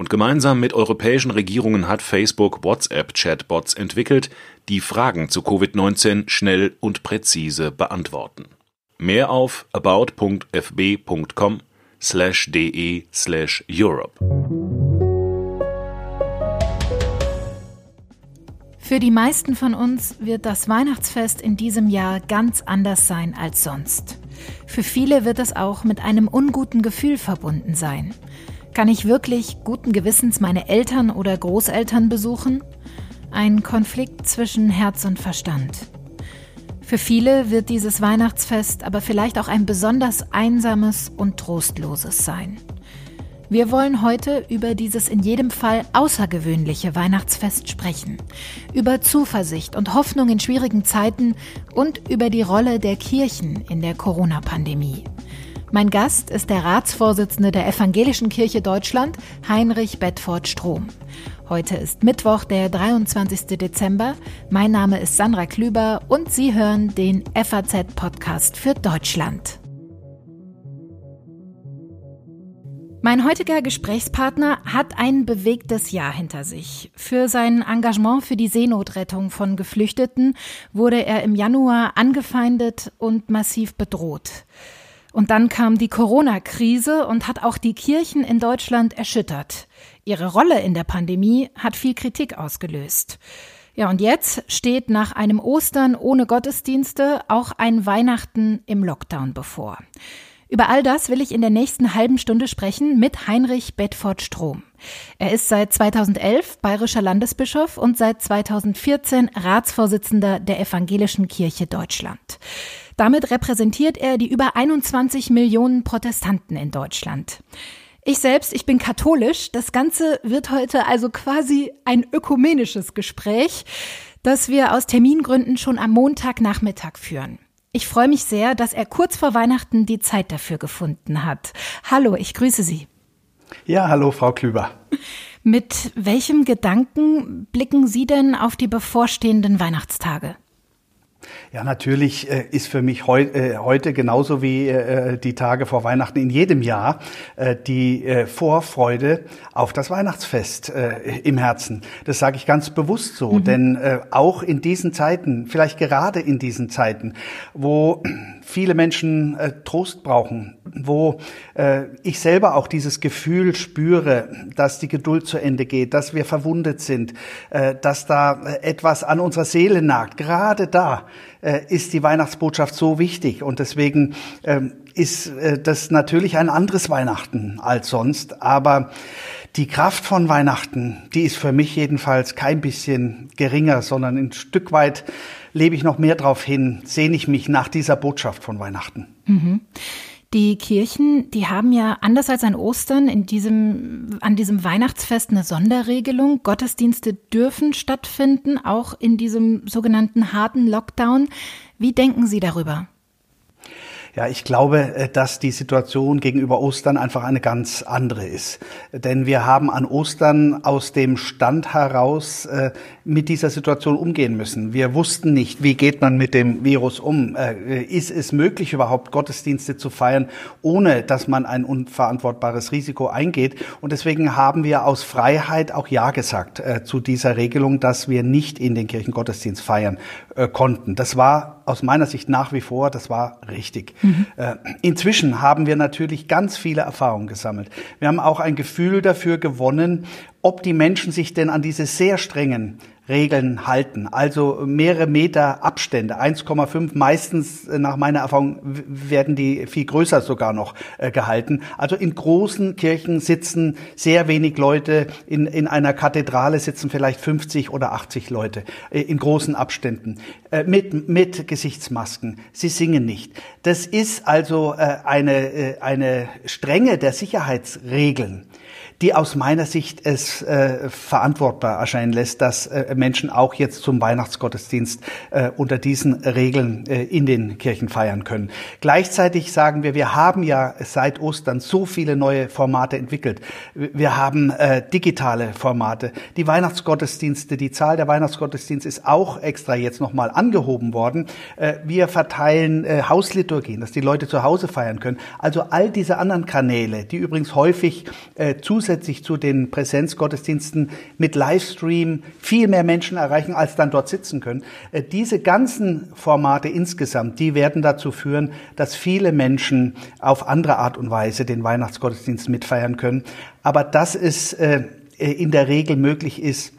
Und gemeinsam mit europäischen Regierungen hat Facebook WhatsApp-Chatbots entwickelt, die Fragen zu Covid-19 schnell und präzise beantworten. Mehr auf about.fb.com slash de slash Europe. Für die meisten von uns wird das Weihnachtsfest in diesem Jahr ganz anders sein als sonst. Für viele wird es auch mit einem unguten Gefühl verbunden sein. Kann ich wirklich guten Gewissens meine Eltern oder Großeltern besuchen? Ein Konflikt zwischen Herz und Verstand. Für viele wird dieses Weihnachtsfest aber vielleicht auch ein besonders einsames und trostloses sein. Wir wollen heute über dieses in jedem Fall außergewöhnliche Weihnachtsfest sprechen, über Zuversicht und Hoffnung in schwierigen Zeiten und über die Rolle der Kirchen in der Corona-Pandemie. Mein Gast ist der Ratsvorsitzende der Evangelischen Kirche Deutschland, Heinrich Bedford Strom. Heute ist Mittwoch, der 23. Dezember. Mein Name ist Sandra Klüber und Sie hören den FAZ-Podcast für Deutschland. Mein heutiger Gesprächspartner hat ein bewegtes Jahr hinter sich. Für sein Engagement für die Seenotrettung von Geflüchteten wurde er im Januar angefeindet und massiv bedroht. Und dann kam die Corona-Krise und hat auch die Kirchen in Deutschland erschüttert. Ihre Rolle in der Pandemie hat viel Kritik ausgelöst. Ja, und jetzt steht nach einem Ostern ohne Gottesdienste auch ein Weihnachten im Lockdown bevor. Über all das will ich in der nächsten halben Stunde sprechen mit Heinrich Bedford Strom. Er ist seit 2011 bayerischer Landesbischof und seit 2014 Ratsvorsitzender der Evangelischen Kirche Deutschland. Damit repräsentiert er die über 21 Millionen Protestanten in Deutschland. Ich selbst, ich bin katholisch. Das Ganze wird heute also quasi ein ökumenisches Gespräch, das wir aus Termingründen schon am Montagnachmittag führen. Ich freue mich sehr, dass er kurz vor Weihnachten die Zeit dafür gefunden hat. Hallo, ich grüße Sie. Ja, hallo, Frau Klüber. Mit welchem Gedanken blicken Sie denn auf die bevorstehenden Weihnachtstage? Ja, natürlich äh, ist für mich heu äh, heute genauso wie äh, die Tage vor Weihnachten in jedem Jahr die Vorfreude auf das Weihnachtsfest im Herzen. Das sage ich ganz bewusst so, mhm. denn auch in diesen Zeiten, vielleicht gerade in diesen Zeiten, wo viele Menschen Trost brauchen, wo ich selber auch dieses Gefühl spüre, dass die Geduld zu Ende geht, dass wir verwundet sind, dass da etwas an unserer Seele nagt, gerade da äh, ist die Weihnachtsbotschaft so wichtig und deswegen ähm, ist äh, das natürlich ein anderes Weihnachten als sonst, aber die Kraft von Weihnachten, die ist für mich jedenfalls kein bisschen geringer, sondern ein Stück weit lebe ich noch mehr darauf hin, sehne ich mich nach dieser Botschaft von Weihnachten. Mhm. Die Kirchen, die haben ja anders als an Ostern in diesem, an diesem Weihnachtsfest eine Sonderregelung. Gottesdienste dürfen stattfinden, auch in diesem sogenannten harten Lockdown. Wie denken Sie darüber? Ja, ich glaube, äh, dass die Situation gegenüber Ostern einfach eine ganz andere ist. Denn wir haben an Ostern aus dem Stand heraus äh, mit dieser Situation umgehen müssen. Wir wussten nicht, wie geht man mit dem Virus um. Äh, ist es möglich, überhaupt Gottesdienste zu feiern, ohne dass man ein unverantwortbares Risiko eingeht? Und deswegen haben wir aus Freiheit auch Ja gesagt zu dieser Regelung, dass wir nicht in den Kirchen Gottesdienst feiern konnten. Das war aus meiner Sicht nach wie vor, das war richtig. Mhm. inzwischen haben wir natürlich ganz viele Erfahrungen gesammelt. Wir haben auch ein Gefühl dafür gewonnen, ob die Menschen sich denn an diese sehr strengen Regeln halten. Also mehrere Meter Abstände, 1,5 meistens äh, nach meiner Erfahrung werden die viel größer sogar noch äh, gehalten. Also in großen Kirchen sitzen sehr wenig Leute, in, in einer Kathedrale sitzen vielleicht 50 oder 80 Leute äh, in großen Abständen mit, mit Gesichtsmasken. Sie singen nicht. Das ist also eine, eine Strenge der Sicherheitsregeln die aus meiner Sicht es äh, verantwortbar erscheinen lässt, dass äh, Menschen auch jetzt zum Weihnachtsgottesdienst äh, unter diesen Regeln äh, in den Kirchen feiern können. Gleichzeitig sagen wir, wir haben ja seit Ostern so viele neue Formate entwickelt. Wir haben äh, digitale Formate. Die Weihnachtsgottesdienste, die Zahl der Weihnachtsgottesdienste ist auch extra jetzt nochmal angehoben worden. Äh, wir verteilen äh, Hausliturgien, dass die Leute zu Hause feiern können. Also all diese anderen Kanäle, die übrigens häufig äh, zusätzlich zu den Präsenzgottesdiensten mit Livestream viel mehr Menschen erreichen, als dann dort sitzen können. Äh, diese ganzen Formate insgesamt, die werden dazu führen, dass viele Menschen auf andere Art und Weise den Weihnachtsgottesdienst mitfeiern können. Aber das ist äh, in der Regel möglich ist,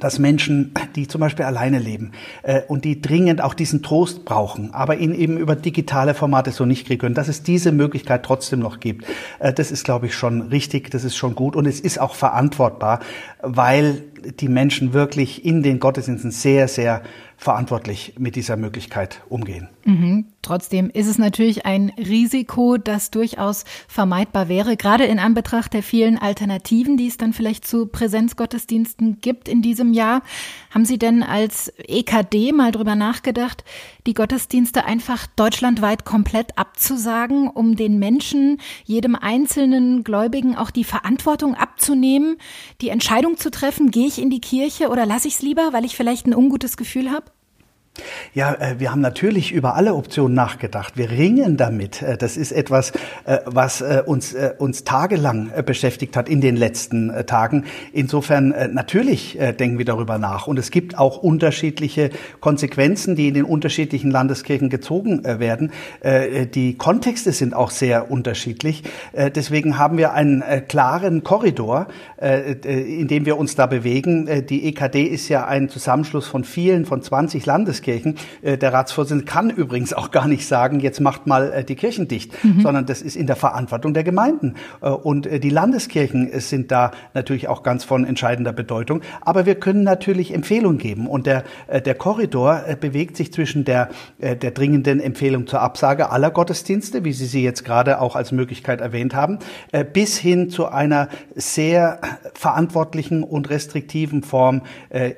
dass Menschen, die zum Beispiel alleine leben äh, und die dringend auch diesen Trost brauchen, aber ihn eben über digitale Formate so nicht kriegen können, dass es diese Möglichkeit trotzdem noch gibt, äh, das ist, glaube ich, schon richtig, das ist schon gut. Und es ist auch verantwortbar, weil die Menschen wirklich in den Gottesdiensten sehr, sehr verantwortlich mit dieser Möglichkeit umgehen. Mhm. Trotzdem ist es natürlich ein Risiko, das durchaus vermeidbar wäre, gerade in Anbetracht der vielen Alternativen, die es dann vielleicht zu Präsenzgottesdiensten gibt in diesem Jahr. Haben Sie denn als EKD mal drüber nachgedacht, die Gottesdienste einfach deutschlandweit komplett abzusagen, um den Menschen, jedem einzelnen Gläubigen auch die Verantwortung abzunehmen, die Entscheidung zu treffen, gehe ich in die Kirche oder lasse ich es lieber, weil ich vielleicht ein ungutes Gefühl habe? Ja, äh, wir haben natürlich über alle Optionen nachgedacht. Wir ringen damit. Äh, das ist etwas, äh, was uns, uns tagelang beschäftigt hat in den letzten Tagen. Insofern natürlich denken wir darüber nach. Und es gibt auch unterschiedliche Konsequenzen, die in den unterschiedlichen Landeskirchen gezogen werden. Die Kontexte sind auch sehr unterschiedlich. Deswegen haben wir einen klaren Korridor, in dem wir uns da bewegen. Die EKD ist ja ein Zusammenschluss von vielen, von 20 Landeskirchen. Landeskirchen. Äh, der Ratsvorsitzende kann übrigens auch gar nicht sagen, jetzt macht mal äh, die Kirchen dicht, mhm. sondern das ist in der Verantwortung der Gemeinden. Äh, und die Landeskirchen sind da natürlich auch ganz von entscheidender Bedeutung. Aber wir können natürlich Empfehlungen geben. Und der, der Korridor bewegt sich zwischen der, der dringenden Empfehlung zur Absage aller Gottesdienste, wie Sie sie jetzt gerade auch als Möglichkeit erwähnt haben, bis hin zu einer sehr verantwortlichen und restriktiven Form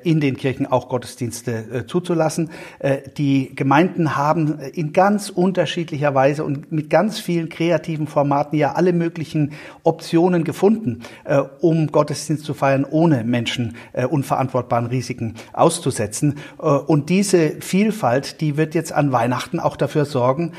in den Kirchen auch Gottesdienste zuzulassen. Äh, die Gemeinden haben in ganz unterschiedlicher Weise und mit ganz vielen kreativen Formaten ja alle möglichen Optionen gefunden, äh, um Gottesdienst zu feiern, ohne Menschen äh, unverantwortbaren Risiken auszusetzen. Und diese Vielfalt, die wird jetzt an Weihnachten auch dafür sorgen,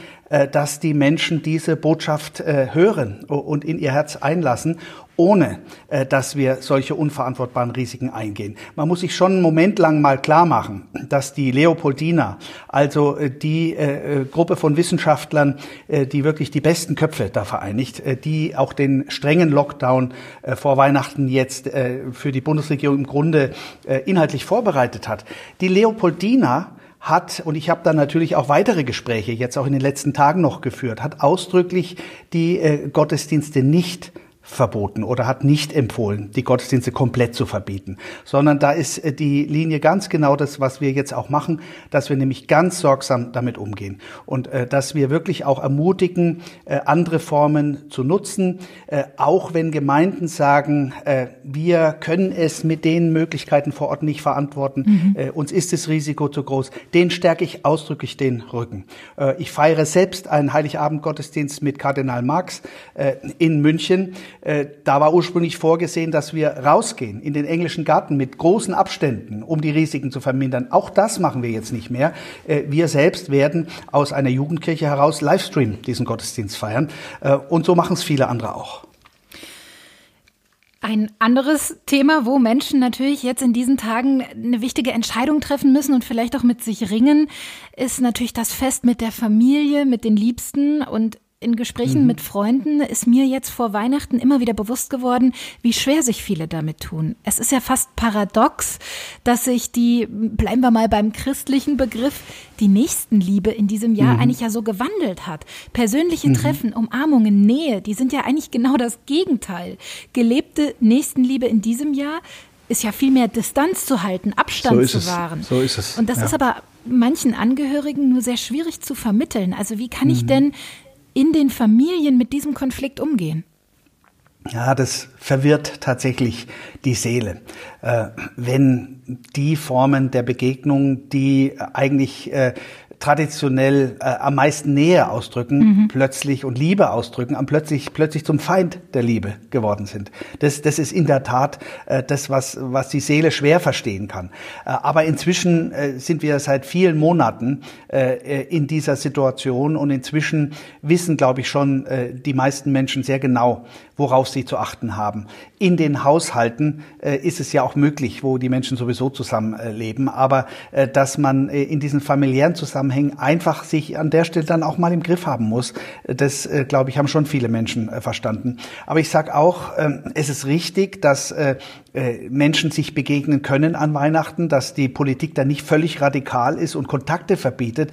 dass die Menschen diese Botschaft hören und in ihr Herz einlassen ohne äh, dass wir solche unverantwortbaren Risiken eingehen. Man muss sich schon einen Moment lang mal klar machen, dass die Leopoldina, also äh, die äh, äh, Gruppe von Wissenschaftlern, äh, die wirklich die besten Köpfe da vereinigt, äh, die auch den strengen Lockdown äh, vor Weihnachten jetzt äh, für die Bundesregierung im Grunde äh, inhaltlich vorbereitet hat. Die Leopoldina hat, und ich habe da natürlich auch weitere Gespräche jetzt auch in den letzten Tagen noch geführt, hat ausdrücklich die äh, Gottesdienste nicht verboten oder hat nicht empfohlen, die Gottesdienste komplett zu verbieten, sondern da ist äh, die Linie ganz genau das, was wir jetzt auch machen, dass wir nämlich ganz sorgsam damit umgehen und äh, dass wir wirklich auch ermutigen, äh, andere Formen zu nutzen, äh, auch wenn Gemeinden sagen, äh, wir können es mit den Möglichkeiten vor Ort nicht verantworten, mhm. Äh, uns ist das Risiko zu groß, den stärke ich ausdrücklich den Rücken. ich feiere selbst einen Heiligabend-Gottesdienst mit Kardinal Marx in München. Äh, da war ursprünglich vorgesehen, dass wir rausgehen in den englischen Garten mit großen Abständen, um die Risiken zu vermindern. Auch das machen wir jetzt nicht mehr. Äh, wir selbst werden aus einer Jugendkirche heraus Livestream diesen Gottesdienst feiern. Äh, und so machen es viele andere auch. Ein anderes Thema, wo Menschen natürlich jetzt in diesen Tagen eine wichtige Entscheidung treffen müssen und vielleicht auch mit sich ringen, ist natürlich das Fest mit der Familie, mit den Liebsten. Und in Gesprächen mhm. mit Freunden ist mir jetzt vor Weihnachten immer wieder bewusst geworden, wie schwer sich viele damit tun. Es ist ja fast paradox, dass sich die, bleiben wir mal beim christlichen Begriff, die Nächstenliebe in diesem Jahr mhm. eigentlich ja so gewandelt hat. Persönliche mhm. Treffen, Umarmungen, Nähe, die sind ja eigentlich genau das Gegenteil. Gelebte Nächstenliebe in diesem Jahr ist ja viel mehr Distanz zu halten, Abstand so zu wahren. So ist es. Und das ja. ist aber manchen Angehörigen nur sehr schwierig zu vermitteln. Also wie kann ich mhm. denn in den Familien mit diesem Konflikt umgehen? Ja, das verwirrt tatsächlich die Seele. Äh, wenn die Formen der Begegnung, die eigentlich äh, traditionell äh, am meisten Nähe ausdrücken, mhm. plötzlich und Liebe ausdrücken, am plötzlich plötzlich zum Feind der Liebe geworden sind. Das, das ist in der Tat äh, das, was, was die Seele schwer verstehen kann. Äh, aber inzwischen äh, sind wir seit vielen Monaten äh, in dieser Situation und inzwischen wissen, glaube ich, schon äh, die meisten Menschen sehr genau, worauf sie zu achten haben. In den Haushalten äh, ist es ja auch möglich, wo die Menschen sowieso zusammenleben, aber äh, dass man äh, in diesen familiären Zusammenhängen einfach sich an der Stelle dann auch mal im Griff haben muss, das, äh, glaube ich, haben schon viele Menschen äh, verstanden. Aber ich sage auch, ähm, es ist richtig, dass äh, Menschen sich begegnen können an Weihnachten, dass die Politik da nicht völlig radikal ist und Kontakte verbietet.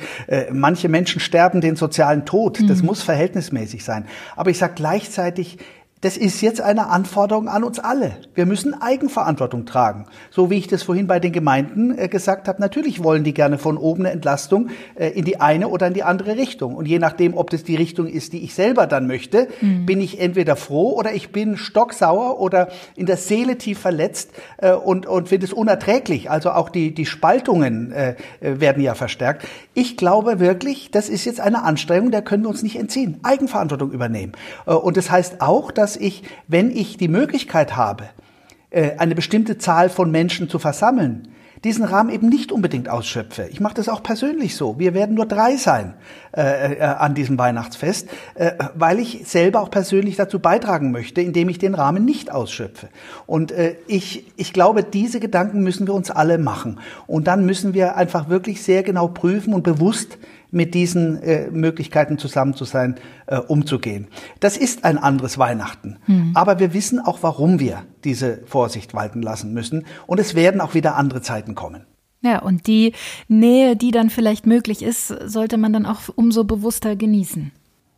Manche Menschen sterben den sozialen Tod. Das mhm. muss verhältnismäßig sein. Aber ich sage gleichzeitig, das ist jetzt eine Anforderung an uns alle. Wir müssen Eigenverantwortung tragen. So wie ich das vorhin bei den Gemeinden äh, gesagt habe, natürlich wollen die gerne von oben eine Entlastung äh, in die eine oder in die andere Richtung. Und je nachdem, ob das die Richtung ist, die ich selber dann möchte, mhm. bin ich entweder froh oder ich bin stocksauer oder in der Seele tief verletzt äh, und, und finde es unerträglich. Also auch die, die Spaltungen werden ja verstärkt. Ich glaube wirklich, das ist jetzt eine Anstrengung, der können wir uns nicht entziehen. Eigenverantwortung übernehmen. und das heißt auch, dass ich, wenn ich die Möglichkeit habe, äh, eine bestimmte Zahl von Menschen zu versammeln, diesen Rahmen eben nicht unbedingt ausschöpfe. Ich mache das auch persönlich so. Wir werden nur drei sein äh, äh, an diesem Weihnachtsfest, äh, weil ich selber auch persönlich dazu beitragen möchte, indem ich den Rahmen nicht ausschöpfe. Und äh, ich, ich glaube, diese Gedanken müssen wir uns alle machen. Und dann müssen wir einfach wirklich sehr genau prüfen und bewusst mit diesen äh, Möglichkeiten zusammen zu sein, äh, umzugehen. Das ist ein anderes Weihnachten. Mhm. Aber wir wissen auch, warum wir diese Vorsicht walten lassen müssen. Und es werden auch wieder andere Zeiten kommen. Ja, und die Nähe, die dann vielleicht möglich ist, sollte man dann auch umso bewusster genießen.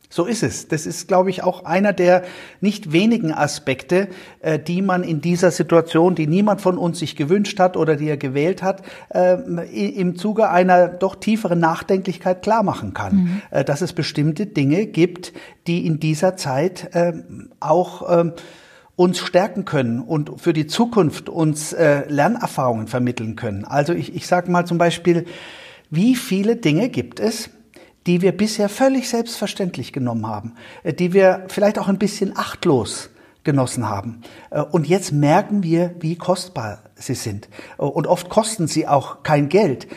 So ist es. Das ist, glaube ich, auch einer der nicht wenigen Aspekte, äh, die man in dieser Situation, die niemand von uns sich gewünscht hat oder die er gewählt hat, äh, im Zuge einer doch tieferen Nachdenklichkeit klar machen kann. Mhm. Äh, dass es bestimmte Dinge gibt, die in dieser Zeit auch uns stärken können und für die Zukunft uns Lernerfahrungen vermitteln können. Also ich, ich sage mal zum Beispiel, wie viele Dinge gibt es, die wir bisher völlig selbstverständlich genommen haben, äh, die wir vielleicht auch ein bisschen achtlos genossen haben. Äh, und jetzt merken wir, wie kostbar sie sind. Äh, und oft kosten sie auch kein Geld.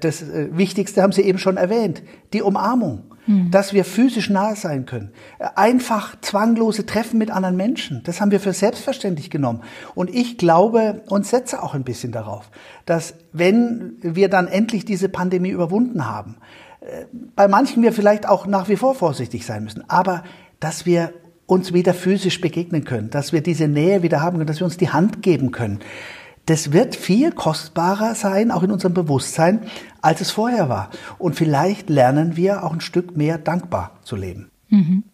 Das Wichtigste haben Sie eben schon erwähnt, die Umarmung, mhm. dass wir physisch nahe sein können. Einfach zwanglose Treffen mit anderen Menschen, das haben wir für selbstverständlich genommen. Und ich glaube und setze auch ein bisschen darauf, dass wenn wir dann endlich diese Pandemie überwunden haben, bei manchen wir vielleicht auch nach wie vor vorsichtig sein müssen, aber dass wir uns wieder physisch begegnen können, dass wir diese Nähe wieder haben können, dass wir uns die Hand geben können. Das wird viel kostbarer sein, auch in unserem Bewusstsein, als es vorher war. Und vielleicht lernen wir auch ein Stück mehr dankbar zu leben. Mhm.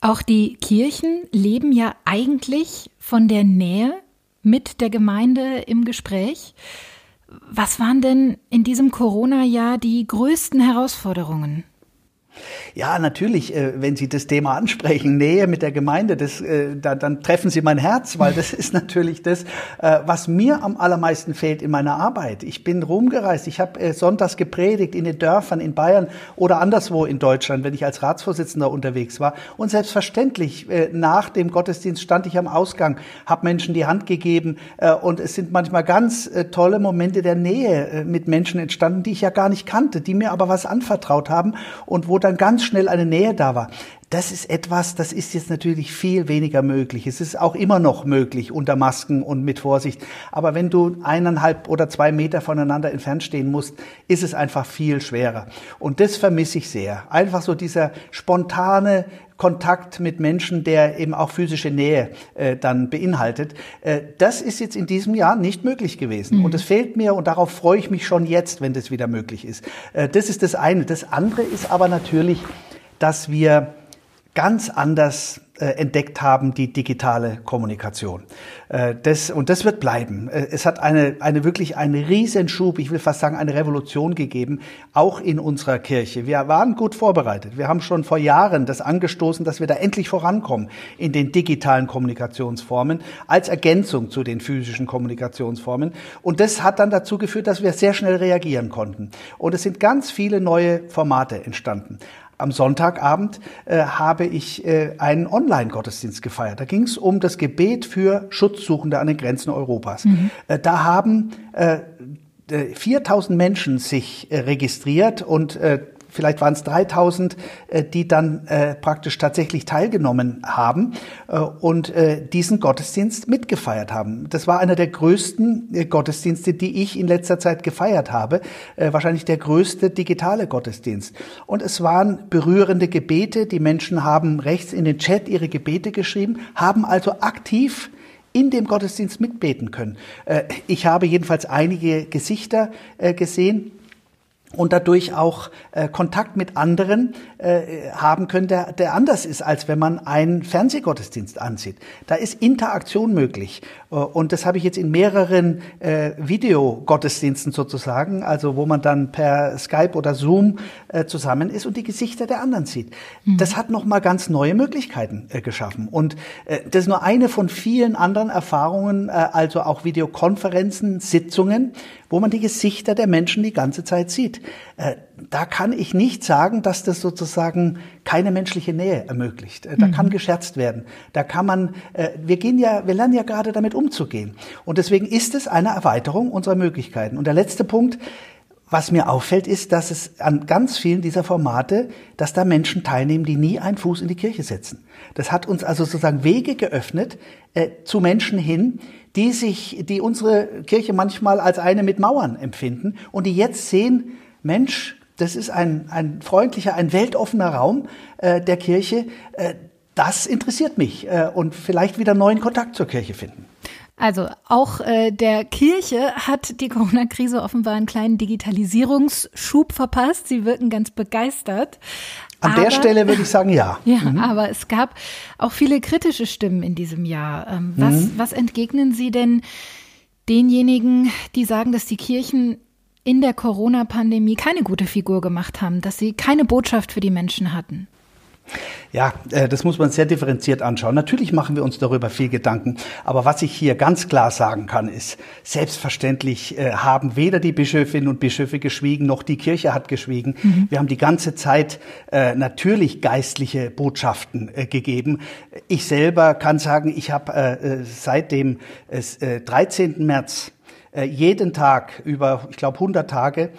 Auch die Kirchen leben ja eigentlich von der Nähe mit der Gemeinde im Gespräch. Was waren denn in diesem Corona-Jahr die größten Herausforderungen? Ja, natürlich, äh, wenn Sie das Thema ansprechen, Nähe mit der Gemeinde, das, äh, da, dann treffen Sie mein Herz, weil das ist natürlich das, äh, was mir am allermeisten fehlt in meiner Arbeit. Ich bin rumgereist, ich habe sonntags gepredigt in den Dörfern in Bayern oder anderswo in Deutschland, wenn ich als Ratsvorsitzender unterwegs war. Und selbstverständlich, nach dem Gottesdienst stand ich am Ausgang, habe Menschen die Hand gegeben und es sind manchmal ganz tolle Momente der Nähe mit Menschen entstanden, die ich ja gar nicht kannte, die mir aber was anvertraut haben und wo dann ganz schnell eine Nähe da war. Das ist etwas, das ist jetzt natürlich viel weniger möglich. Es ist auch immer noch möglich unter Masken und mit Vorsicht. Aber wenn du eineinhalb oder zwei Meter voneinander entfernt stehen musst, ist es einfach viel schwerer. Und das vermisse ich sehr. Einfach so dieser spontane Kontakt mit Menschen, der eben auch physische Nähe äh, dann beinhaltet. Äh, das ist jetzt in diesem Jahr nicht möglich gewesen. Mhm. Und es fehlt mir und darauf freue ich mich schon jetzt, wenn das wieder möglich ist. Äh, das ist das eine. Das andere ist aber natürlich, dass wir ganz anders äh, entdeckt haben, die digitale Kommunikation. Äh, das, und das wird bleiben. Äh, es hat eine, eine wirklich einen Riesenschub, ich will fast sagen, eine Revolution gegeben, auch in unserer Kirche. Wir waren gut vorbereitet. Wir haben schon vor Jahren das angestoßen, dass wir da endlich vorankommen in den digitalen Kommunikationsformen als Ergänzung zu den physischen Kommunikationsformen. Und das hat dann dazu geführt, dass wir sehr schnell reagieren konnten. Und es sind ganz viele neue Formate entstanden. Am Sonntagabend äh, habe ich äh, einen Online-Gottesdienst gefeiert. Da ging es um das Gebet für Schutzsuchende an den Grenzen Europas. Mhm. Äh, da haben äh, 4000 Menschen sich äh, registriert und äh, vielleicht waren es 3000, äh, die dann äh, praktisch tatsächlich teilgenommen haben äh, und diesen Gottesdienst mitgefeiert haben. Das war einer der größten Gottesdienste, die ich in letzter Zeit gefeiert habe, wahrscheinlich der größte digitale Gottesdienst. Und es waren berührende Gebete, die Menschen haben rechts in den Chat ihre Gebete geschrieben, haben also aktiv in dem Gottesdienst mitbeten können. Ich habe jedenfalls einige Gesichter gesehen, und dadurch auch äh, Kontakt mit anderen äh, haben können, der, der anders ist, als wenn man einen Fernsehgottesdienst ansieht. Da ist Interaktion möglich. Äh, und das habe ich jetzt in mehreren äh, Videogottesdiensten sozusagen, also wo man dann per Skype oder Zoom äh, zusammen ist und die Gesichter der anderen sieht. Mhm. Das hat nochmal ganz neue Möglichkeiten äh, geschaffen. Und äh, das ist nur eine von vielen anderen Erfahrungen, äh, also auch Videokonferenzen, Sitzungen, wo man die Gesichter der Menschen die ganze Zeit sieht. Äh, da kann ich nicht sagen, dass das sozusagen keine menschliche Nähe ermöglicht. Äh, da mhm. kann gescherzt werden. Da kann man, äh, wir gehen ja, wir lernen ja gerade damit umzugehen. Und deswegen ist es eine Erweiterung unserer Möglichkeiten. Und der letzte Punkt, was mir auffällt, ist, dass es an ganz vielen dieser Formate, dass da Menschen teilnehmen, die nie einen Fuß in die Kirche setzen. Das hat uns also sozusagen Wege geöffnet äh, zu Menschen hin, die sich, die unsere Kirche manchmal als eine mit Mauern empfinden und die jetzt sehen, Mensch, das ist ein, ein freundlicher, ein weltoffener Raum äh, der Kirche. Äh, das interessiert mich äh, und vielleicht wieder neuen Kontakt zur Kirche finden. Also auch äh, der Kirche hat die Corona-Krise offenbar einen kleinen Digitalisierungsschub verpasst. Sie wirken ganz begeistert. An aber, der Stelle würde ich sagen, ja. Ja, mhm. aber es gab auch viele kritische Stimmen in diesem Jahr. Ähm, was, mhm. was entgegnen Sie denn denjenigen, die sagen, dass die Kirchen in der Corona-Pandemie keine gute Figur gemacht haben, dass sie keine Botschaft für die Menschen hatten? Ja, äh, das muss man sehr differenziert anschauen. Natürlich machen wir uns darüber viel Gedanken. Aber was ich hier ganz klar sagen kann, ist, selbstverständlich äh, haben weder die Bischöfinnen und Bischöfe geschwiegen, noch die Kirche hat geschwiegen. Mhm. Wir haben die ganze Zeit äh, natürlich geistliche Botschaften gegeben. Ich selber kann sagen, ich habe seit dem 13. März jeden Tag über, ich glaube, 100 Tage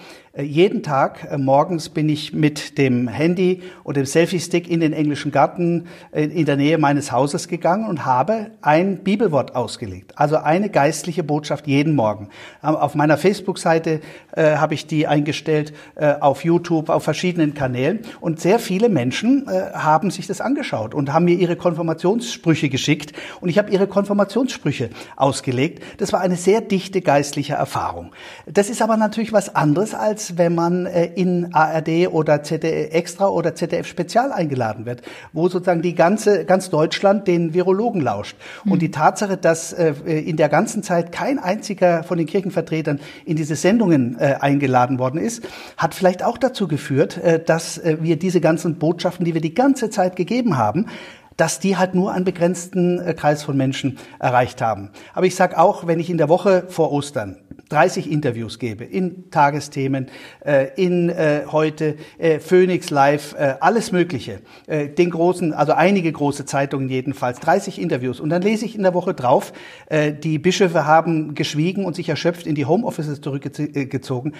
jeden Tag äh, morgens bin ich mit dem Handy und dem Selfie-Stick in den englischen Garten äh, in der Nähe meines Hauses gegangen und habe ein Bibelwort ausgelegt. Also eine geistliche Botschaft jeden Morgen. Auf meiner Facebook-Seite äh, habe ich die eingestellt, äh, auf YouTube, auf verschiedenen Kanälen. Und sehr viele Menschen äh, haben sich das angeschaut und haben mir ihre Konfirmationssprüche geschickt. Und ich habe ihre Konfirmationssprüche ausgelegt. Das war eine sehr dichte geistliche Erfahrung. Das ist aber natürlich was anderes als wenn man äh, in ARD oder ZDF Extra oder ZDF Spezial eingeladen wird, wo sozusagen die ganze, ganz Deutschland den Virologen lauscht. Mhm. Und die Tatsache, dass äh, in der ganzen Zeit kein einziger von den Kirchenvertretern in diese Sendungen äh, eingeladen worden ist, hat vielleicht auch dazu geführt, dass wir diese ganzen Botschaften, die wir die ganze Zeit gegeben haben, dass die halt nur einen begrenzten Kreis von Menschen erreicht haben. Aber ich sage auch, wenn ich in der Woche vor Ostern 30 Interviews gebe in Tagesthemen, äh, in äh, heute äh, Phoenix Live, alles Mögliche, den großen, also einige große Zeitungen jedenfalls, 30 Interviews. Und dann lese ich in der Woche drauf, die Bischöfe haben geschwiegen und sich erschöpft in die Homeoffices zurückgezogen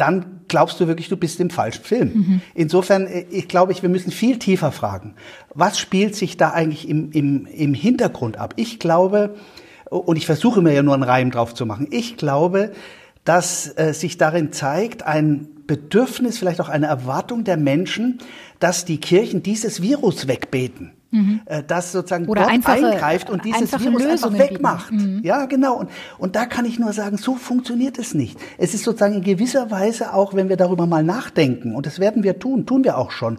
dann glaubst du wirklich, du bist im falschen Film. Mhm. Insofern, ich glaube, ich, wir müssen viel tiefer fragen. Was spielt sich da eigentlich im, im, im Hintergrund ab? Ich glaube, und ich versuche mir ja nur einen Reim drauf zu machen. Ich glaube, dass äh, sich darin zeigt ein Bedürfnis, vielleicht auch eine Erwartung der Menschen, dass die Kirchen dieses Virus wegbeten. Mhm. Äh, dass sozusagen Oder Gott einfache, eingreift und dieses Virus Lösungen einfach wegmacht. Mhm. Ja, genau. Und, und da kann ich nur sagen, so funktioniert es nicht. Es ist sozusagen in gewisser Weise auch, wenn wir darüber mal nachdenken, und das werden wir tun, tun wir auch schon,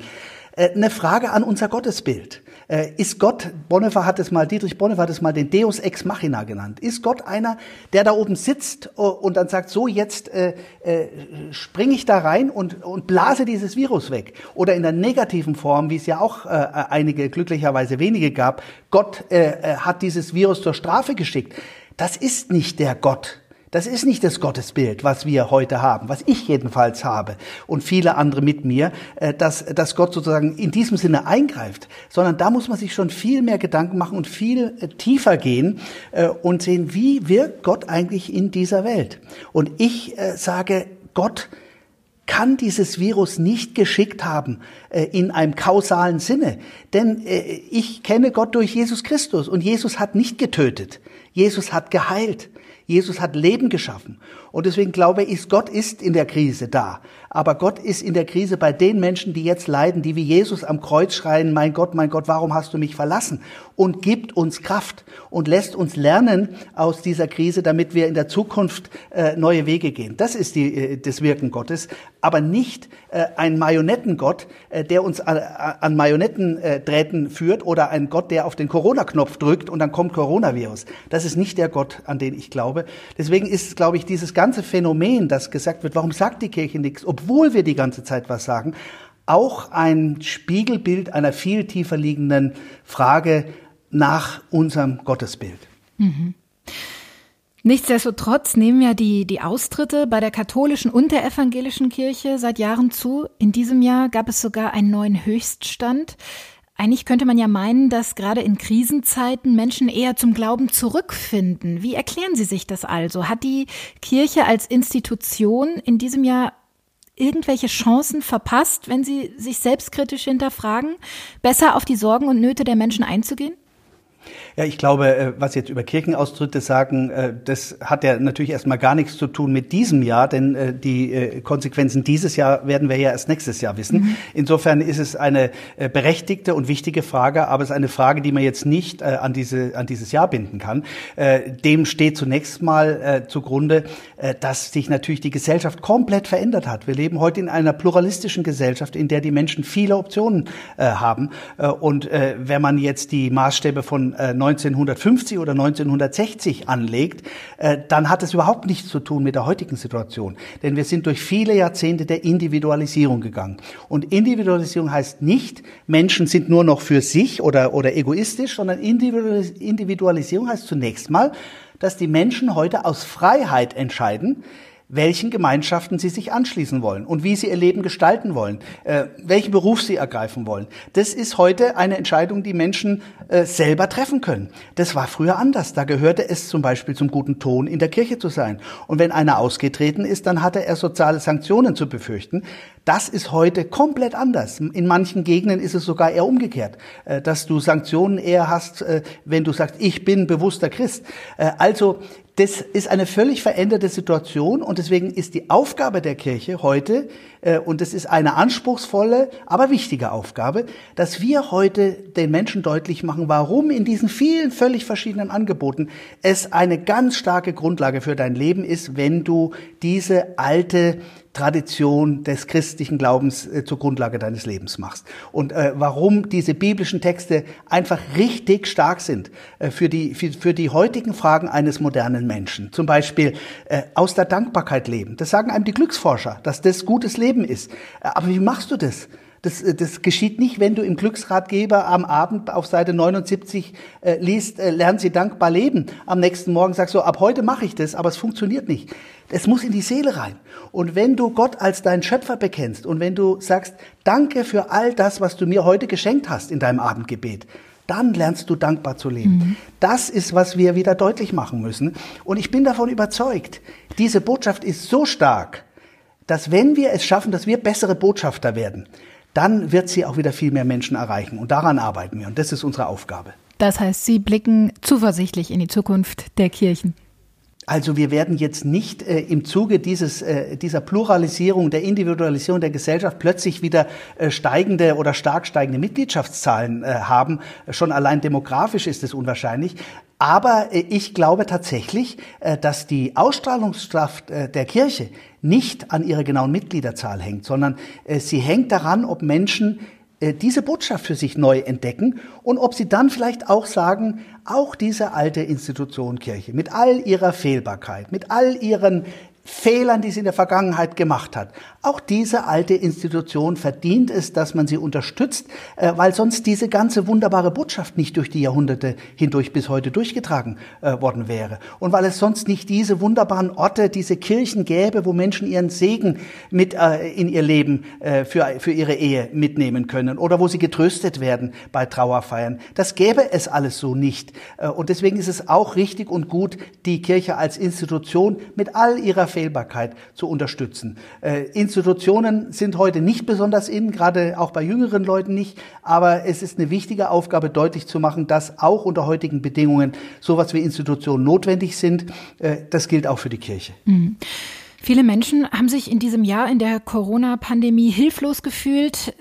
äh, eine Frage an unser Gottesbild. Äh, ist Gott, Bonhoeffer hat es mal, Dietrich Bonhoeffer hat es mal den Deus ex machina genannt. Ist Gott einer, der da oben sitzt äh, und dann sagt, so jetzt äh, äh, springe ich da rein und, und blase dieses Virus weg? Oder in der negativen Form, wie es ja auch äh, einige, glücklicherweise wenige gab, Gott äh, äh hat dieses Virus zur Strafe geschickt. Das ist nicht der Gott, das ist nicht das Gottesbild, was wir heute haben, was ich jedenfalls habe und viele andere mit mir, äh, dass, dass Gott sozusagen in diesem Sinne eingreift, sondern da muss man sich schon viel mehr Gedanken machen und viel äh, tiefer gehen äh, und sehen, wie wirkt Gott eigentlich in dieser Welt. Und ich sage, Gott kann dieses Virus nicht geschickt haben in einem kausalen Sinne. Denn ich kenne Gott durch Jesus Christus und Jesus hat nicht getötet. Jesus hat geheilt. Jesus hat Leben geschaffen. Und deswegen glaube ich, Gott ist in der Krise da. Aber Gott ist in der Krise bei den Menschen, die jetzt leiden, die wie Jesus am Kreuz schreien, mein Gott, mein Gott, warum hast du mich verlassen? Und gibt uns Kraft und lässt uns lernen aus dieser Krise, damit wir in der Zukunft äh, neue Wege gehen. Das ist die, äh, das Wirken Gottes. Aber nicht äh, ein Marionettengott, äh, der uns an, an Marionettendrähten führt oder ein Gott, der auf den Corona-Knopf drückt und dann kommt Coronavirus. Das ist nicht der Gott, an den ich glaube. Deswegen ist, glaube ich, dieses ganze Phänomen, das gesagt wird, warum sagt die Kirche nichts, obwohl wir die ganze Zeit was sagen, auch ein Spiegelbild einer viel tiefer liegenden Frage nach unserem Gottesbild. Mhm. Nichtsdestotrotz nehmen ja die, die Austritte bei der katholischen und der evangelischen Kirche seit Jahren zu. In diesem Jahr gab es sogar einen neuen Höchststand. Eigentlich könnte man ja meinen, dass gerade in Krisenzeiten Menschen eher zum Glauben zurückfinden. Wie erklären Sie sich das also? Hat die Kirche als Institution in diesem Jahr irgendwelche Chancen verpasst, wenn Sie sich selbstkritisch hinterfragen, besser auf die Sorgen und Nöte der Menschen einzugehen? Ja, ich glaube, äh, was jetzt über Kirchenaustritte sagen, äh, das hat ja natürlich erstmal gar nichts zu tun mit diesem Jahr, denn äh, die Konsequenzen dieses Jahr werden wir ja erst nächstes Jahr wissen. Mhm. Insofern ist es eine berechtigte und wichtige Frage, aber es ist eine Frage, die man jetzt nicht an, diese, an dieses Jahr binden kann. Dem steht zunächst mal zugrunde, dass sich natürlich die Gesellschaft komplett verändert hat. Wir leben heute in einer pluralistischen Gesellschaft, in der die Menschen viele Optionen haben. Und wenn man jetzt die Maßstäbe von 1950 oder 1960 anlegt, äh, dann hat es überhaupt nichts zu tun mit der heutigen Situation. Denn wir sind durch viele Jahrzehnte der Individualisierung gegangen. Und Individualisierung heißt nicht, Menschen sind nur noch für sich oder, oder egoistisch, sondern Individualisierung heißt zunächst mal, dass die Menschen heute aus Freiheit entscheiden, welchen Gemeinschaften sie sich anschließen wollen und wie sie ihr Leben gestalten wollen, äh, welchen Beruf sie ergreifen wollen. Das ist heute eine Entscheidung, die Menschen äh, selber treffen können. Das war früher anders. Da gehörte es zum Beispiel zum guten Ton, in der Kirche zu sein. Und wenn einer ausgetreten ist, dann hatte er soziale Sanktionen zu befürchten. Das ist heute komplett anders. In manchen Gegenden ist es sogar eher umgekehrt, äh, dass du Sanktionen eher hast, äh, wenn du sagst, ich bin bewusster Christ. Äh, also das ist eine völlig veränderte Situation und deswegen ist die Aufgabe der Kirche heute, äh, und das ist eine anspruchsvolle, aber wichtige Aufgabe, dass wir heute den Menschen deutlich machen, warum in diesen vielen völlig verschiedenen Angeboten es eine ganz starke Grundlage für dein Leben ist, wenn du diese alte Tradition des christlichen Glaubens äh, zur Grundlage deines Lebens machst. Und äh, warum diese biblischen Texte einfach richtig stark sind äh, für, die, für, für die heutigen Fragen eines modernen Menschen. Zum Beispiel äh, aus der Dankbarkeit leben. Das sagen einem die Glücksforscher, dass das gutes Leben ist. Äh, aber wie machst du das? Das, äh, das geschieht nicht, wenn du im Glücksratgeber am Abend auf Seite 79 äh, liest, äh, lernen Sie dankbar leben. Am nächsten Morgen sagst du, ab heute mache ich das, aber es funktioniert nicht. Es muss in die Seele rein. Und wenn du Gott als deinen Schöpfer bekennst und wenn du sagst, danke für all das, was du mir heute geschenkt hast in deinem Abendgebet, dann lernst du dankbar zu leben. Mhm. Das ist, was wir wieder deutlich machen müssen. Und ich bin davon überzeugt, diese Botschaft ist so stark, dass wenn wir es schaffen, dass wir bessere Botschafter werden, dann wird sie auch wieder viel mehr Menschen erreichen. Und daran arbeiten wir. Und das ist unsere Aufgabe. Das heißt, Sie blicken zuversichtlich in die Zukunft der Kirchen. Also wir werden jetzt nicht äh, im Zuge dieses, äh, dieser Pluralisierung, der Individualisierung der Gesellschaft plötzlich wieder äh, steigende oder stark steigende Mitgliedschaftszahlen äh, haben. Schon allein demografisch ist es unwahrscheinlich. Aber äh, ich glaube tatsächlich, äh, dass die Ausstrahlungskraft der Kirche nicht an ihrer genauen Mitgliederzahl hängt, sondern sie hängt daran, ob Menschen diese Botschaft für sich neu entdecken und ob sie dann vielleicht auch sagen, auch diese alte Institution Kirche mit all ihrer Fehlbarkeit, mit all ihren Fehlern, die sie in der Vergangenheit gemacht hat. Auch diese alte Institution verdient es, dass man sie unterstützt, äh, weil sonst diese ganze wunderbare Botschaft nicht durch die Jahrhunderte hindurch bis heute durchgetragen äh, worden wäre. Und weil es sonst nicht diese wunderbaren Orte, diese Kirchen gäbe, wo Menschen ihren Segen mit äh, in ihr Leben für, für ihre Ehe mitnehmen können oder wo sie getröstet werden bei Trauerfeiern. Das gäbe es alles so nicht. Und deswegen ist es auch richtig und gut, die Kirche als Institution mit all ihrer Fehlbarkeit zu unterstützen. Äh, Institutionen sind heute nicht besonders in, gerade auch bei jüngeren Leuten nicht, aber es ist eine wichtige Aufgabe, deutlich zu machen, dass auch unter heutigen Bedingungen sowas wie Institutionen notwendig sind. Äh, das gilt auch für die Kirche. Mhm. Viele Menschen haben sich in diesem Jahr in der Corona-Pandemie hilflos gefühlt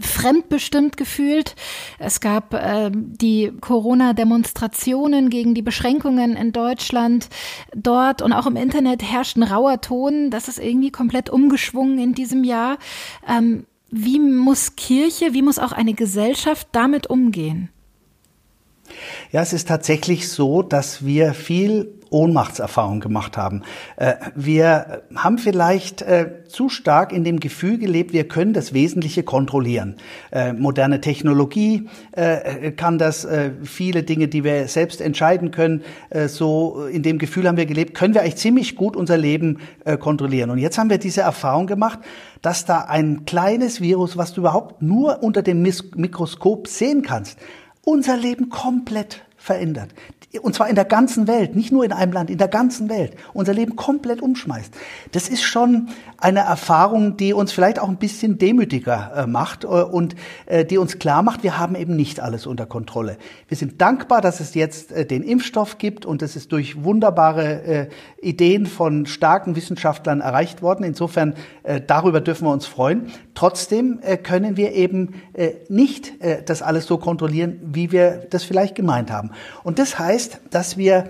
fremdbestimmt gefühlt. Es gab äh, die Corona-Demonstrationen gegen die Beschränkungen in Deutschland. Dort und auch im Internet herrscht ein rauer Ton. Das ist irgendwie komplett umgeschwungen in diesem Jahr. Ähm, wie muss Kirche, wie muss auch eine Gesellschaft damit umgehen? Ja, es ist tatsächlich so, dass wir viel Ohnmachtserfahrung gemacht haben. Äh, wir haben vielleicht äh, zu stark in dem Gefühl gelebt, wir können das Wesentliche kontrollieren. Äh, moderne Technologie kann das, viele Dinge, die wir selbst entscheiden können, so in dem Gefühl haben wir gelebt, können wir eigentlich ziemlich gut unser Leben kontrollieren. Und jetzt haben wir diese Erfahrung gemacht, dass da ein kleines Virus, was du überhaupt nur unter dem Mikroskop sehen kannst, unser Leben komplett verändert. Und zwar in der ganzen Welt, nicht nur in einem Land, in der ganzen Welt. Unser Leben komplett umschmeißt. Das ist schon eine Erfahrung, die uns vielleicht auch ein bisschen demütiger äh, macht äh, und äh, die uns klar macht, wir haben eben nicht alles unter Kontrolle. Wir sind dankbar, dass es jetzt den Impfstoff gibt und es ist durch wunderbare Ideen von starken Wissenschaftlern erreicht worden. Insofern darüber dürfen wir uns freuen. Trotzdem können wir eben nicht das alles so kontrollieren, wie wir das vielleicht gemeint haben. Und das heißt, dass wir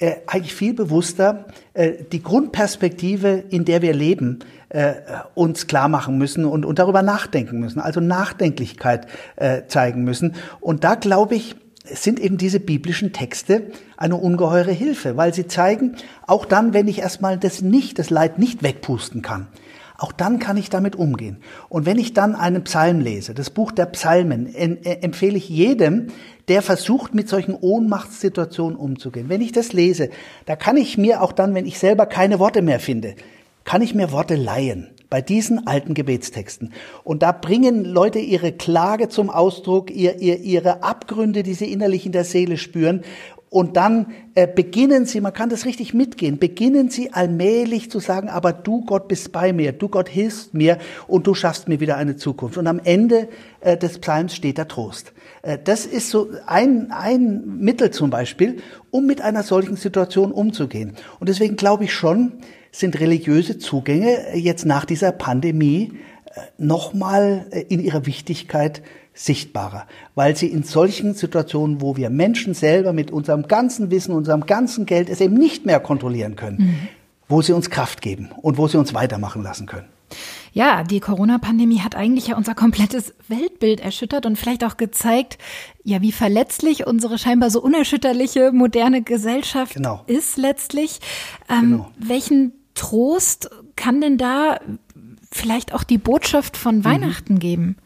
äh, eigentlich viel bewusster äh, die Grundperspektive, in der wir leben, äh, uns klar machen müssen und, und darüber nachdenken müssen, also Nachdenklichkeit äh, zeigen müssen. Und da glaube ich, sind eben diese biblischen Texte eine ungeheure Hilfe, weil sie zeigen, auch dann, wenn ich erstmal das nicht, das Leid nicht wegpusten kann, auch dann kann ich damit umgehen. Und wenn ich dann einen Psalm lese, das Buch der Psalmen, empfehle ich jedem, der versucht, mit solchen Ohnmachtssituationen umzugehen. Wenn ich das lese, da kann ich mir auch dann, wenn ich selber keine Worte mehr finde, kann ich mir Worte leihen bei diesen alten Gebetstexten. Und da bringen Leute ihre Klage zum Ausdruck, ihr, ihr, ihre Abgründe, die sie innerlich in der Seele spüren. Und dann äh, beginnen sie, man kann das richtig mitgehen, beginnen sie allmählich zu sagen, aber du Gott bist bei mir, du Gott hilfst mir und du schaffst mir wieder eine Zukunft. Und am Ende äh, des Psalms steht der Trost. Äh, das ist so ein, ein Mittel zum Beispiel, um mit einer solchen Situation umzugehen. Und deswegen glaube ich schon, sind religiöse Zugänge jetzt nach dieser Pandemie äh, nochmal äh, in ihrer Wichtigkeit sichtbarer, weil sie in solchen Situationen, wo wir Menschen selber mit unserem ganzen Wissen, unserem ganzen Geld es eben nicht mehr kontrollieren können, mhm. wo sie uns Kraft geben und wo sie uns weitermachen lassen können. Ja, die Corona-Pandemie hat eigentlich ja unser komplettes Weltbild erschüttert und vielleicht auch gezeigt, ja, wie verletzlich unsere scheinbar so unerschütterliche moderne Gesellschaft genau. ist letztlich. Ähm, genau. Welchen Trost kann denn da vielleicht auch die Botschaft von mhm. Weihnachten geben?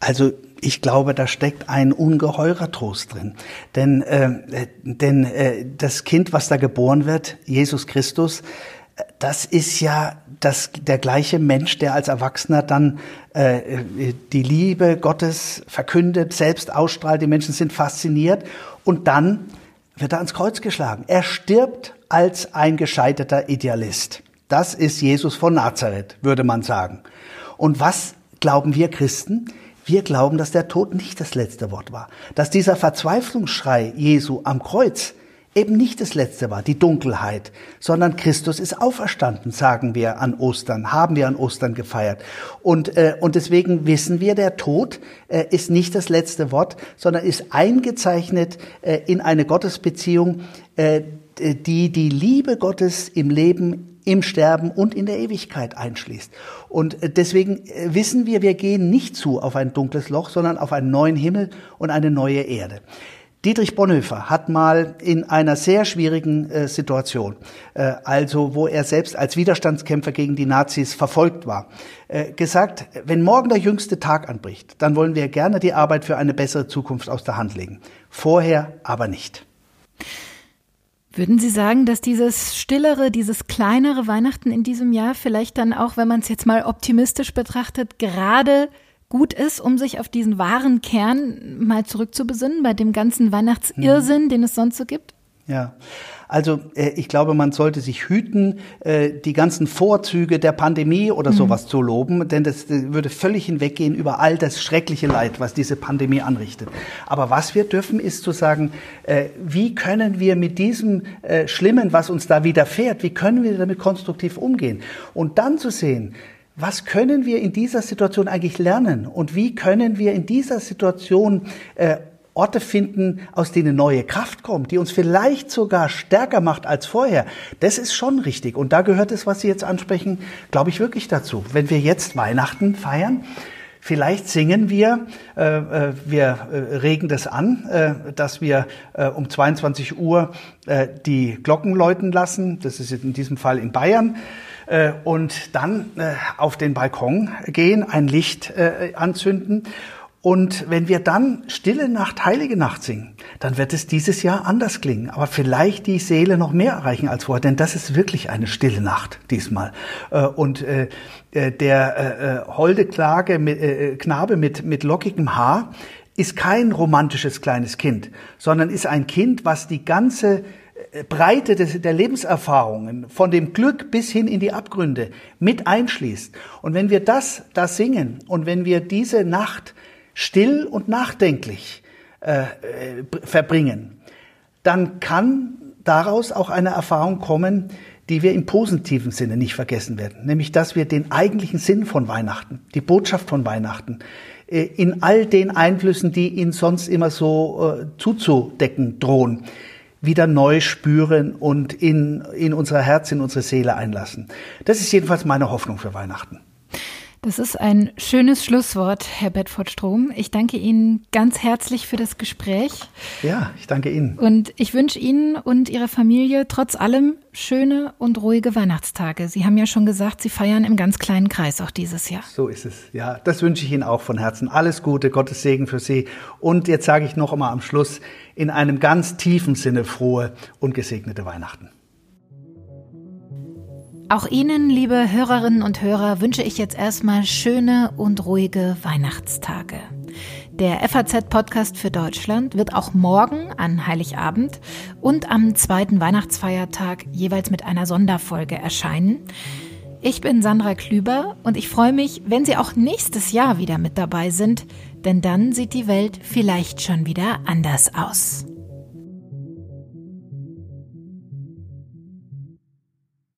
Also ich glaube, da steckt ein ungeheurer Trost drin. Denn, äh, denn äh, das Kind, was da geboren wird, Jesus Christus, das ist ja das, der gleiche Mensch, der als Erwachsener dann äh, die Liebe Gottes verkündet, selbst ausstrahlt. Die Menschen sind fasziniert und dann wird er ans Kreuz geschlagen. Er stirbt als ein gescheiterter Idealist. Das ist Jesus von Nazareth, würde man sagen. Und was glauben wir Christen? Wir glauben, dass der Tod nicht das letzte Wort war. Dass dieser Verzweiflungsschrei Jesu am Kreuz eben nicht das letzte war, die Dunkelheit, sondern Christus ist auferstanden, sagen wir an Ostern, haben wir an Ostern gefeiert. Und, äh, und deswegen wissen wir, der Tod äh, ist nicht das letzte Wort, sondern ist eingezeichnet äh, in eine Gottesbeziehung, äh, die die Liebe Gottes im Leben im Sterben und in der Ewigkeit einschließt. Und äh, deswegen äh, wissen wir, wir gehen nicht zu auf ein dunkles Loch, sondern auf einen neuen Himmel und eine neue Erde. Dietrich Bonhoeffer hat mal in einer sehr schwierigen äh, Situation, äh, also wo er selbst als Widerstandskämpfer gegen die Nazis verfolgt war, äh, gesagt, wenn morgen der jüngste Tag anbricht, dann wollen wir gerne die Arbeit für eine bessere Zukunft aus der Hand legen. Vorher aber nicht. Würden Sie sagen, dass dieses stillere, dieses kleinere Weihnachten in diesem Jahr vielleicht dann auch, wenn man es jetzt mal optimistisch betrachtet, gerade gut ist, um sich auf diesen wahren Kern mal zurückzubesinnen, bei dem ganzen Weihnachtsirrsinn, mhm. den es sonst so gibt? Ja, also äh, ich glaube, man sollte sich hüten, äh, die ganzen Vorzüge der Pandemie oder mhm. sowas zu loben, denn das würde völlig hinweggehen über all das schreckliche Leid, was diese Pandemie anrichtet. Aber was wir dürfen, ist zu sagen, äh, wie können wir mit diesem Schlimmen, was uns da widerfährt, wie können wir damit konstruktiv umgehen? Und dann zu sehen, was können wir in dieser Situation eigentlich lernen und wie können wir in dieser Situation äh, Orte finden, aus denen neue Kraft kommt, die uns vielleicht sogar stärker macht als vorher. Das ist schon richtig. Und da gehört es, was Sie jetzt ansprechen, glaube ich wirklich dazu. Wenn wir jetzt Weihnachten feiern, Vielleicht singen wir, äh, äh wir äh, regen das an, äh, dass wir äh, um 22 Uhr äh, die Glocken läuten lassen. Das ist in diesem Fall in Bayern. Und dann auf den Balkon gehen, ein Licht anzünden. Und wenn wir dann Stille Nacht, Heilige Nacht singen, dann wird es dieses Jahr anders klingen. Aber vielleicht die Seele noch mehr erreichen als vorher, denn das ist wirklich eine stille Nacht diesmal. Und der holde Klage, Knabe mit, mit lockigem Haar ist kein romantisches kleines Kind, sondern ist ein Kind, was die ganze Breite des, der Lebenserfahrungen, von dem Glück bis hin in die Abgründe mit einschließt. Und wenn wir das da singen und wenn wir diese Nacht still und nachdenklich äh, äh, verbringen, dann kann daraus auch eine Erfahrung kommen, die wir im positiven Sinne nicht vergessen werden, nämlich dass wir den eigentlichen Sinn von Weihnachten, die Botschaft von Weihnachten, äh, in all den Einflüssen, die ihn sonst immer so äh, zuzudecken drohen, wieder neu spüren und in, in unser Herz, in unsere Seele einlassen. Das ist jedenfalls meine Hoffnung für Weihnachten. Das ist ein schönes Schlusswort, Herr Bedford Strom. Ich danke Ihnen ganz herzlich für das Gespräch. Ja, ich danke Ihnen. Und ich wünsche Ihnen und Ihrer Familie trotz allem schöne und ruhige Weihnachtstage. Sie haben ja schon gesagt, Sie feiern im ganz kleinen Kreis auch dieses Jahr. So ist es. Ja, das wünsche ich Ihnen auch von Herzen. Alles Gute, Gottes Segen für Sie. Und jetzt sage ich noch einmal am Schluss in einem ganz tiefen Sinne frohe und gesegnete Weihnachten. Auch Ihnen, liebe Hörerinnen und Hörer, wünsche ich jetzt erstmal schöne und ruhige Weihnachtstage. Der FAZ-Podcast für Deutschland wird auch morgen an Heiligabend und am zweiten Weihnachtsfeiertag jeweils mit einer Sonderfolge erscheinen. Ich bin Sandra Klüber und ich freue mich, wenn Sie auch nächstes Jahr wieder mit dabei sind, denn dann sieht die Welt vielleicht schon wieder anders aus.